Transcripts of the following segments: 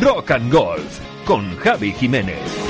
Rock and Golf con Javi Jiménez.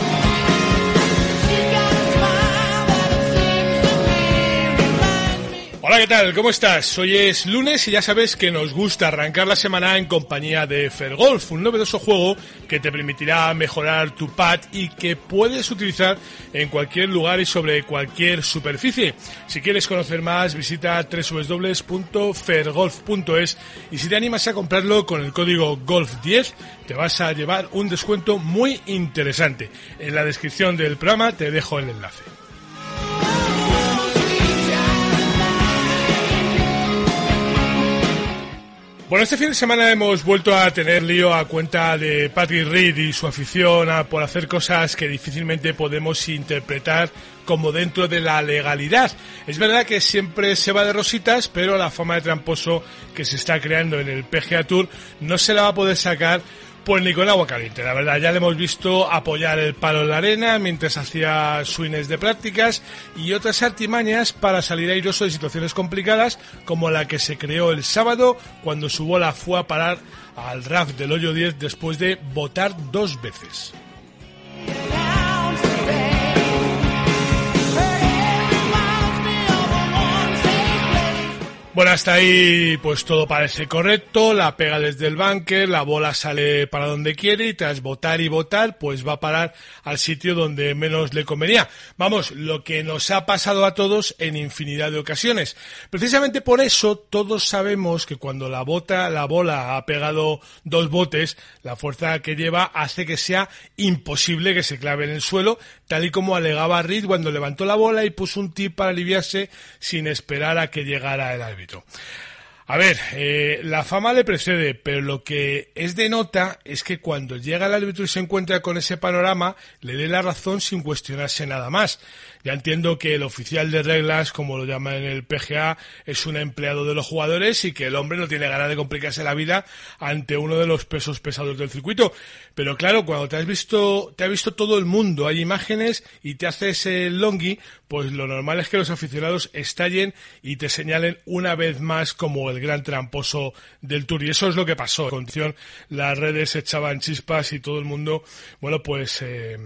Hola, ¿qué tal? ¿Cómo estás? Hoy es lunes y ya sabes que nos gusta arrancar la semana en compañía de Fergolf, un novedoso juego que te permitirá mejorar tu pad y que puedes utilizar en cualquier lugar y sobre cualquier superficie. Si quieres conocer más, visita www.fergolf.es y si te animas a comprarlo con el código GOLF10 te vas a llevar un descuento muy interesante. En la descripción del programa te dejo el enlace. Bueno, este fin de semana hemos vuelto a tener lío a cuenta de Patrick Reed y su afición a, por hacer cosas que difícilmente podemos interpretar como dentro de la legalidad. Es verdad que siempre se va de rositas, pero la fama de tramposo que se está creando en el PGA Tour no se la va a poder sacar pues ni con agua caliente, la verdad. Ya le hemos visto apoyar el palo en la arena mientras hacía swings de prácticas y otras artimañas para salir airoso de situaciones complicadas como la que se creó el sábado cuando su bola fue a parar al RAF del hoyo 10 después de votar dos veces. Bueno, hasta ahí pues todo parece correcto, la pega desde el bunker, la bola sale para donde quiere y tras votar y votar pues va a parar al sitio donde menos le convenía. Vamos, lo que nos ha pasado a todos en infinidad de ocasiones. Precisamente por eso todos sabemos que cuando la bota, la bola ha pegado dos botes, la fuerza que lleva hace que sea imposible que se clave en el suelo, tal y como alegaba Reed cuando levantó la bola y puso un tip para aliviarse sin esperar a que llegara el árbitro. A ver, eh, la fama le precede, pero lo que es de nota es que cuando llega el árbitro y se encuentra con ese panorama, le dé la razón sin cuestionarse nada más. Ya entiendo que el oficial de reglas, como lo llaman en el PGA, es un empleado de los jugadores y que el hombre no tiene ganas de complicarse la vida ante uno de los pesos pesados del circuito. Pero claro, cuando te has visto, te ha visto todo el mundo, hay imágenes y te haces el longi, pues lo normal es que los aficionados estallen y te señalen una vez más como el gran tramposo del Tour. Y eso es lo que pasó. En condición, las redes echaban chispas y todo el mundo, bueno, pues, eh,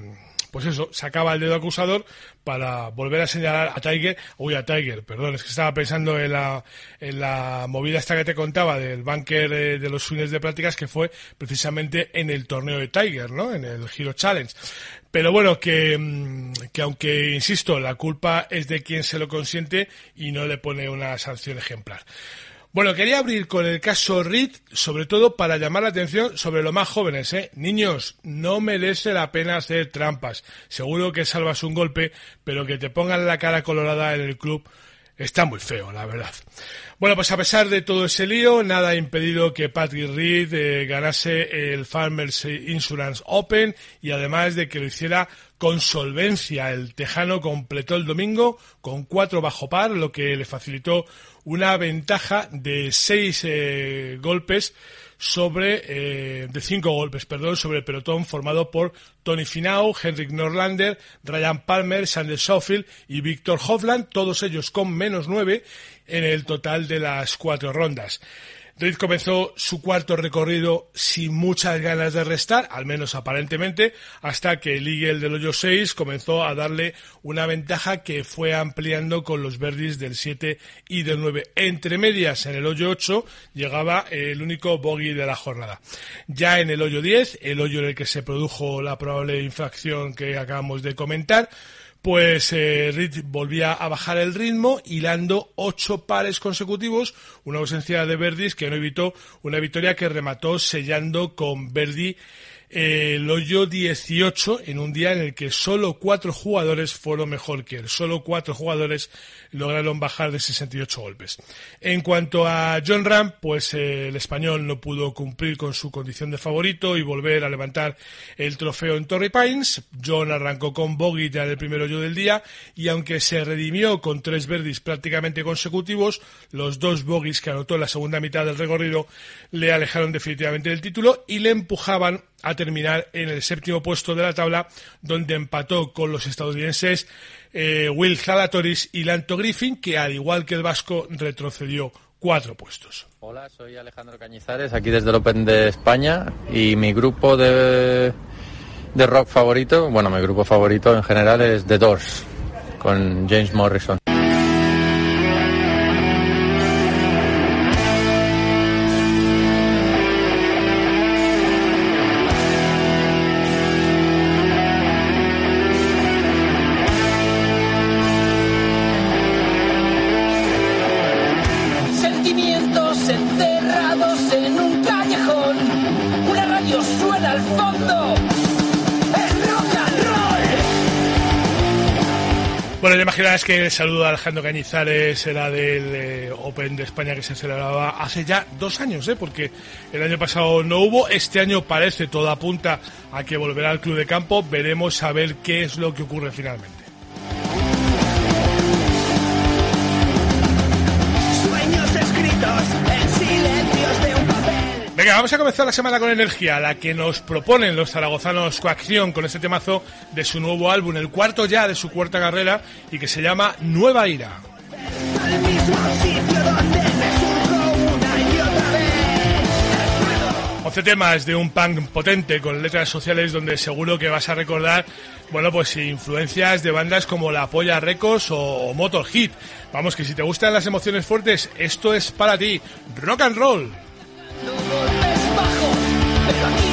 pues eso, sacaba el dedo acusador para volver a señalar a Tiger, uy, a Tiger, perdón, es que estaba pensando en la, en la movida esta que te contaba del bunker de, de los swings de prácticas que fue precisamente en el torneo de Tiger, ¿no? En el Hero Challenge. Pero bueno, que, mm, que aunque, insisto, la culpa es de quien se lo consiente y no le pone una sanción ejemplar. Bueno, quería abrir con el caso Reed, sobre todo para llamar la atención sobre los más jóvenes, ¿eh? Niños, no merece la pena hacer trampas. Seguro que salvas un golpe, pero que te pongan la cara colorada en el club está muy feo, la verdad. Bueno, pues a pesar de todo ese lío, nada ha impedido que Patrick Reed eh, ganase el Farmers Insurance Open y además de que lo hiciera con solvencia. El tejano completó el domingo con cuatro bajo par, lo que le facilitó una ventaja de seis eh, golpes sobre eh, de cinco golpes, perdón, sobre el pelotón formado por Tony Finau, Henrik Norlander, Ryan Palmer, Sander Schofield y Víctor Hovland, todos ellos con menos nueve en el total de las cuatro rondas. Reed comenzó su cuarto recorrido sin muchas ganas de restar, al menos aparentemente, hasta que el Eagle del hoyo 6 comenzó a darle una ventaja que fue ampliando con los verdis del 7 y del 9. Entre medias, en el hoyo 8 llegaba el único bogey de la jornada. Ya en el hoyo 10, el hoyo en el que se produjo la probable infracción que acabamos de comentar, pues eh, volvía a bajar el ritmo, hilando ocho pares consecutivos, una ausencia de Verdis que no evitó una victoria que remató sellando con Verdi eh, el hoyo 18 en un día en el que solo cuatro jugadores fueron mejor que él. Solo cuatro jugadores lograron bajar de 68 golpes. En cuanto a John Ram, pues eh, el español no pudo cumplir con su condición de favorito y volver a levantar el trofeo en Torrey Pines. John arrancó con bogey ya en el primer hoyo del día y aunque se redimió con tres verdis prácticamente consecutivos, los dos bogies que anotó en la segunda mitad del recorrido le alejaron definitivamente del título y le empujaban a terminar en el séptimo puesto de la tabla, donde empató con los estadounidenses eh, Will Zalatoris y Lanto Griffin, que al igual que el vasco retrocedió cuatro puestos. Hola, soy Alejandro Cañizares, aquí desde el Open de España y mi grupo de, de rock favorito, bueno, mi grupo favorito en general es The Doors, con James Morrison. Que el saludo a Alejandro Cañizares era del Open de España que se celebraba hace ya dos años, ¿eh? porque el año pasado no hubo, este año parece, todo apunta a que volverá al club de campo, veremos a ver qué es lo que ocurre finalmente. Vamos a comenzar la semana con energía, la que nos proponen los zaragozanos Coacción con este temazo de su nuevo álbum, el cuarto ya de su cuarta carrera y que se llama Nueva Ira. Once temas de un punk potente con letras sociales donde seguro que vas a recordar, bueno, pues influencias de bandas como La Polla Records o, o Motor Hit. Vamos, que si te gustan las emociones fuertes, esto es para ti. Rock and roll. Exacto.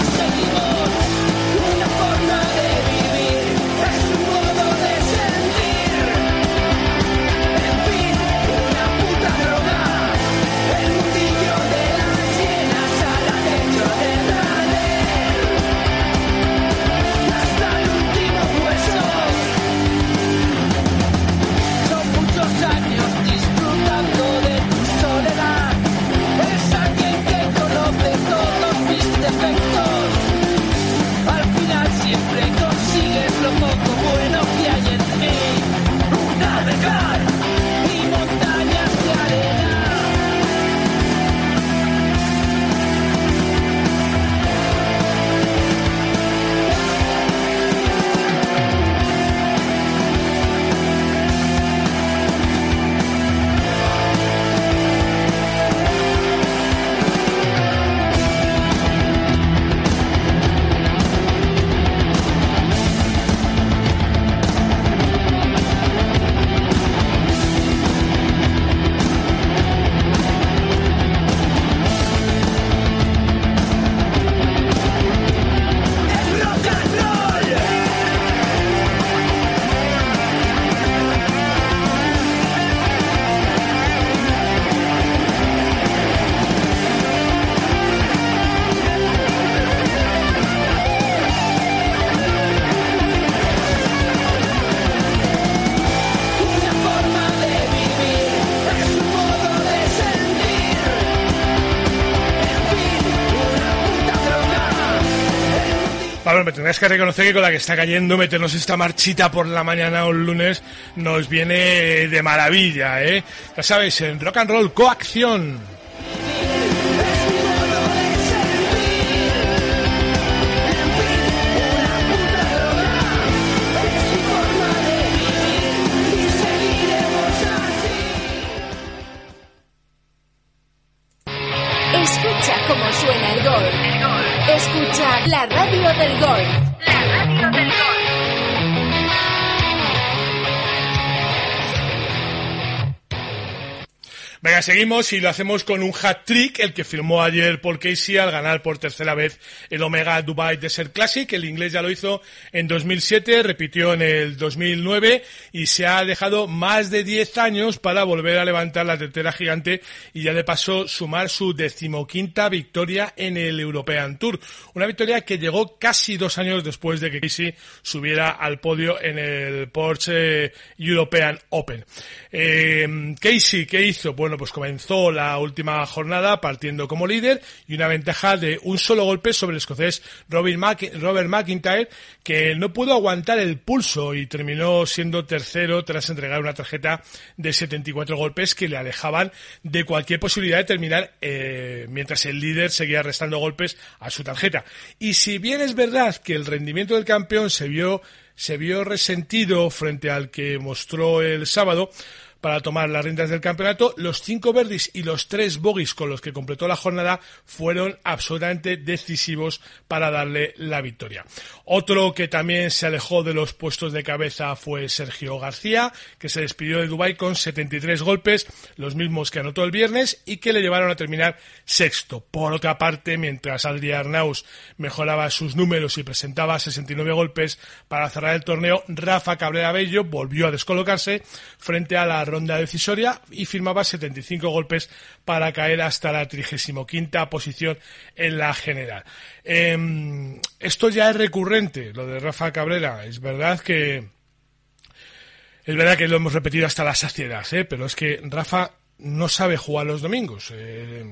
Me tendrás que reconocer que con la que está cayendo meternos esta marchita por la mañana el lunes nos viene de maravilla, ¿eh? Ya sabes, en Rock and Roll Coacción. Golf. La radio del golf. Venga, seguimos y lo hacemos con un hat-trick, el que firmó ayer Paul Casey al ganar por tercera vez el Omega Dubai Desert Classic. El inglés ya lo hizo en 2007, repitió en el 2009 y se ha dejado más de 10 años para volver a levantar la tetera gigante y ya de paso sumar su decimoquinta victoria en el European Tour. Una victoria que llegó casi dos años después de que Casey subiera al podio en el Porsche European Open. Eh, Casey, ¿qué hizo? Pues comenzó la última jornada partiendo como líder y una ventaja de un solo golpe sobre el escocés Robert, McIntyre, que no pudo aguantar el pulso y terminó siendo tercero tras entregar una tarjeta de 74 golpes que le alejaban de cualquier posibilidad de terminar eh, mientras el líder seguía restando golpes a su tarjeta. Y si bien es verdad que el rendimiento del campeón se vio se vio resentido frente al que mostró el sábado, para tomar las riendas del campeonato. Los cinco verdis y los tres bogies con los que completó la jornada fueron absolutamente decisivos para darle la victoria. Otro que también se alejó de los puestos de cabeza fue Sergio García, que se despidió de Dubai con 73 golpes, los mismos que anotó el viernes y que le llevaron a terminar sexto. Por otra parte, mientras Adrián Arnaus mejoraba sus números y presentaba 69 golpes para cerrar el torneo, Rafa Cabrera Bello volvió a descolocarse frente a la ronda decisoria y firmaba 75 golpes para caer hasta la 35 posición en la general. Em, esto ya es recurrente, lo de Rafa Cabrera. Es verdad que es verdad que lo hemos repetido hasta la saciedad, ¿eh? pero es que Rafa no sabe jugar los domingos. Eh,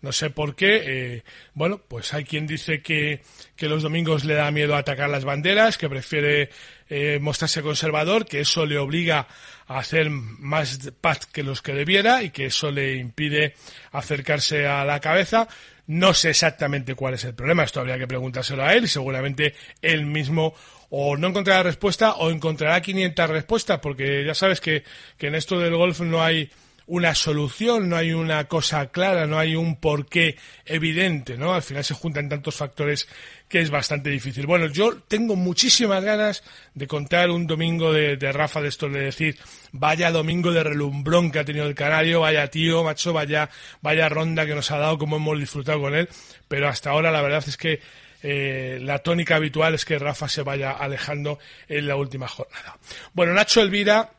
no sé por qué. Eh, bueno, pues hay quien dice que, que, los domingos le da miedo atacar las banderas, que prefiere eh, mostrarse conservador, que eso le obliga a hacer más pat que los que debiera y que eso le impide acercarse a la cabeza. No sé exactamente cuál es el problema, esto habría que preguntárselo a él y seguramente él mismo o no encontrará respuesta o encontrará 500 respuestas, porque ya sabes que, que en esto del golf no hay una solución, no hay una cosa clara, no hay un porqué evidente, ¿no? Al final se juntan tantos factores que es bastante difícil. Bueno, yo tengo muchísimas ganas de contar un domingo de, Rafa de esto, de decir, vaya domingo de relumbrón que ha tenido el Canario, vaya tío, macho, vaya, vaya ronda que nos ha dado, como hemos disfrutado con él, pero hasta ahora la verdad es que eh, la tónica habitual es que Rafa se vaya alejando en la última jornada. Bueno, Nacho Elvira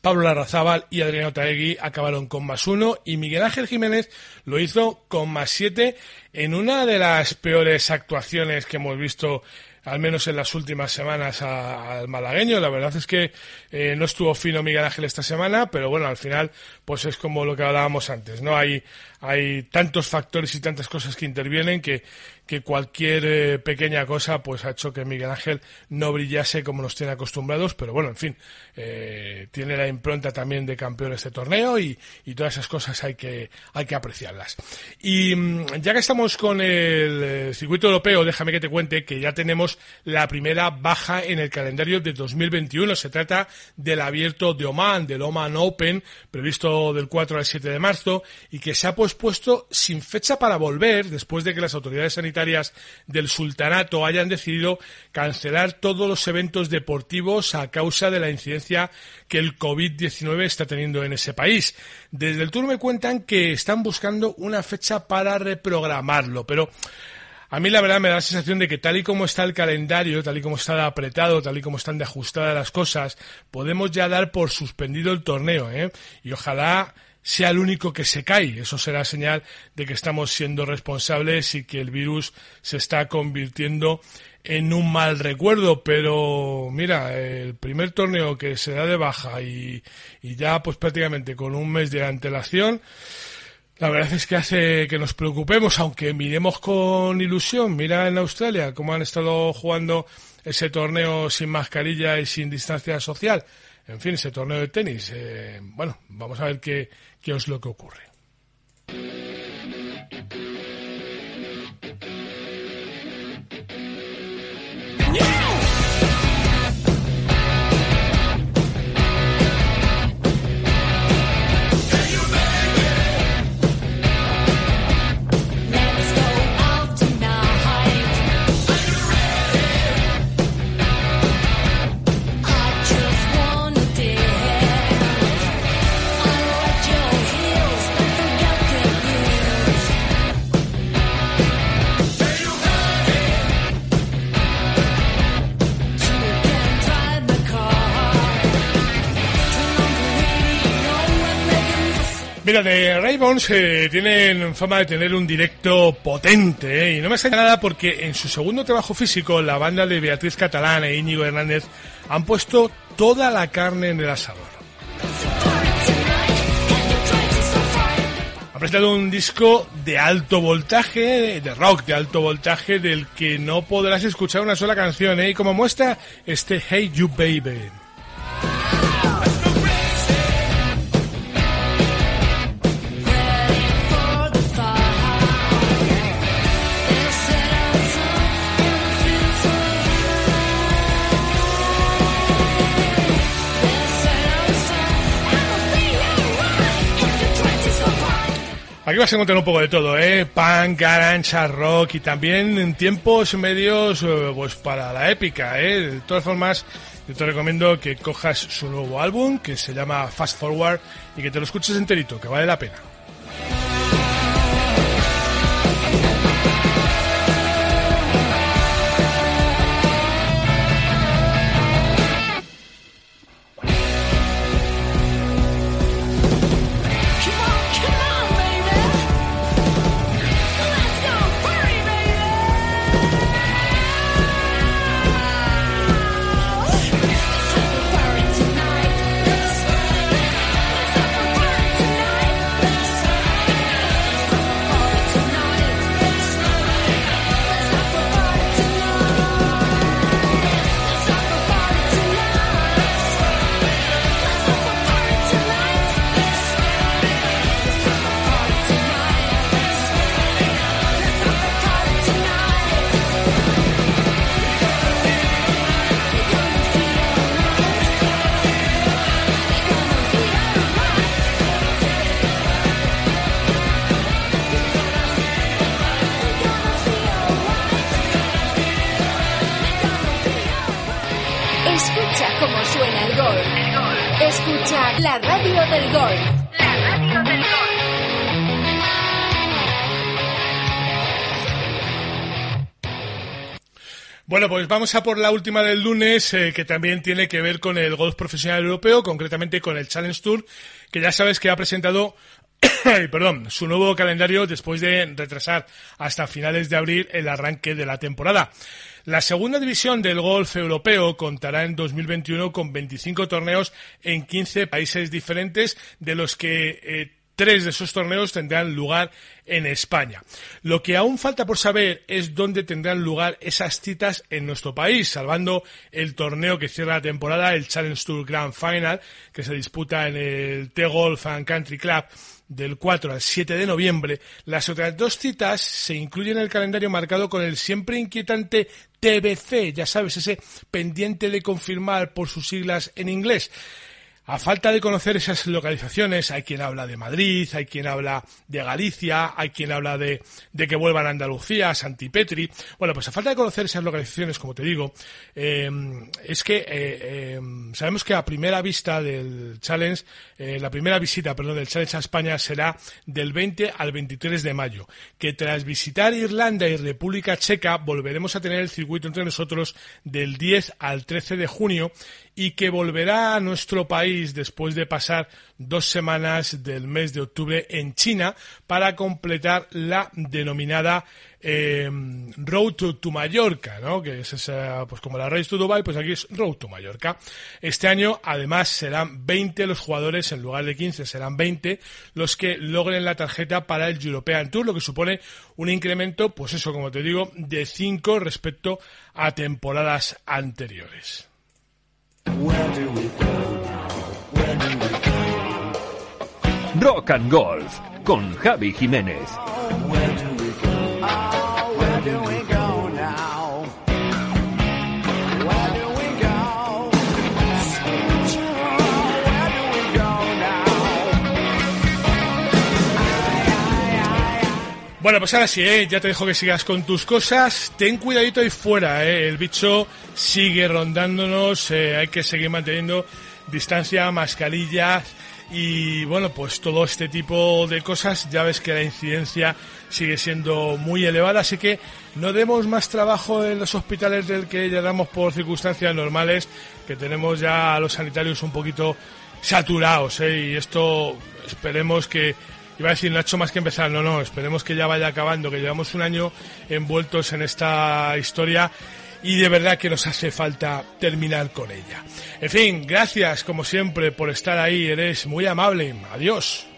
Pablo Larrazábal y Adriano Taegui acabaron con más uno y Miguel Ángel Jiménez lo hizo con más siete en una de las peores actuaciones que hemos visto al menos en las últimas semanas al malagueño. La verdad es que eh, no estuvo fino Miguel Ángel esta semana, pero bueno, al final, pues es como lo que hablábamos antes, ¿no? Hay, hay tantos factores y tantas cosas que intervienen que, que cualquier eh, pequeña cosa pues ha hecho que Miguel Ángel no brillase como nos tiene acostumbrados, pero bueno, en fin, eh, tiene la impronta también de campeón este torneo y, todas esas cosas hay que, hay que apreciarlas. Y mm, ya que estamos con el eh, circuito europeo, déjame que te cuente que ya tenemos la primera baja en el calendario de 2021. Se trata del abierto de Oman, del Oman Open, previsto del 4 al 7 de marzo, y que se ha puesto sin fecha para volver después de que las autoridades sanitarias del sultanato hayan decidido cancelar todos los eventos deportivos a causa de la incidencia que el COVID-19 está teniendo en ese país. Desde el Tour me cuentan que están buscando una fecha para reprogramarlo, pero a mí la verdad me da la sensación de que tal y como está el calendario, tal y como está apretado, tal y como están de ajustadas las cosas, podemos ya dar por suspendido el torneo, ¿eh? Y ojalá sea el único que se cae. Eso será señal de que estamos siendo responsables y que el virus se está convirtiendo en un mal recuerdo, pero mira, el primer torneo que se da de baja y, ya pues prácticamente con un mes de antelación, la verdad es que hace que nos preocupemos, aunque miremos con ilusión, mira en Australia cómo han estado jugando ese torneo sin mascarilla y sin distancia social en fin, ese torneo de tenis. Eh, bueno, vamos a ver qué, qué es lo que ocurre. Mira, de Raybones eh, tienen fama de tener un directo potente, ¿eh? y no me extraña nada porque en su segundo trabajo físico, la banda de Beatriz Catalán e Íñigo Hernández han puesto toda la carne en el asador. Han presentado un disco de alto voltaje, de rock de alto voltaje, del que no podrás escuchar una sola canción, ¿eh? y como muestra este Hey You Baby. Vas a encontrar un poco de todo, ¿eh? Punk, garage, rock y también en tiempos medios eh, pues para la épica, ¿eh? De todas formas, yo te recomiendo que cojas su nuevo álbum que se llama Fast Forward y que te lo escuches enterito, que vale la pena. Escucha la radio del gol. La radio del gol. Bueno, pues vamos a por la última del lunes, eh, que también tiene que ver con el golf profesional europeo, concretamente con el Challenge Tour, que ya sabes que ha presentado perdón, su nuevo calendario después de retrasar hasta finales de abril el arranque de la temporada. La segunda división del golf europeo contará en 2021 con 25 torneos en 15 países diferentes, de los que eh, tres de esos torneos tendrán lugar en España. Lo que aún falta por saber es dónde tendrán lugar esas citas en nuestro país, salvando el torneo que cierra la temporada, el Challenge Tour Grand Final, que se disputa en el T-Golf and Country Club del 4 al 7 de noviembre, las otras dos citas se incluyen en el calendario marcado con el siempre inquietante TBC, ya sabes, ese pendiente de confirmar por sus siglas en inglés. A falta de conocer esas localizaciones, hay quien habla de Madrid, hay quien habla de Galicia, hay quien habla de, que vuelvan a Andalucía, a Santipetri. Bueno, pues a falta de conocer esas localizaciones, como te digo, eh, es que eh, eh, sabemos que a primera vista del Challenge, eh, la primera visita, perdón, del Challenge a España será del 20 al 23 de mayo. Que tras visitar Irlanda y República Checa, volveremos a tener el circuito entre nosotros del 10 al 13 de junio y que volverá a nuestro país después de pasar dos semanas del mes de octubre en China para completar la denominada eh, Road to, to Mallorca, ¿no? Que es esa, pues como la Race to Dubai, pues aquí es Road to Mallorca. Este año, además, serán 20 los jugadores, en lugar de 15 serán 20 los que logren la tarjeta para el European Tour, lo que supone un incremento, pues eso, como te digo, de 5 respecto a temporadas anteriores. Rock and Golf con Javi Jiménez. Bueno, pues ahora sí, ¿eh? ya te dejo que sigas con tus cosas. Ten cuidadito ahí fuera, ¿eh? el bicho sigue rondándonos, eh, hay que seguir manteniendo distancia, mascarillas y bueno, pues todo este tipo de cosas. Ya ves que la incidencia sigue siendo muy elevada, así que no demos más trabajo en los hospitales del que ya damos por circunstancias normales, que tenemos ya a los sanitarios un poquito saturados, ¿eh? Y esto esperemos que iba a decir Nacho más que empezar, no, no, esperemos que ya vaya acabando, que llevamos un año envueltos en esta historia y de verdad que nos hace falta terminar con ella. En fin, gracias como siempre por estar ahí, eres muy amable. Adiós.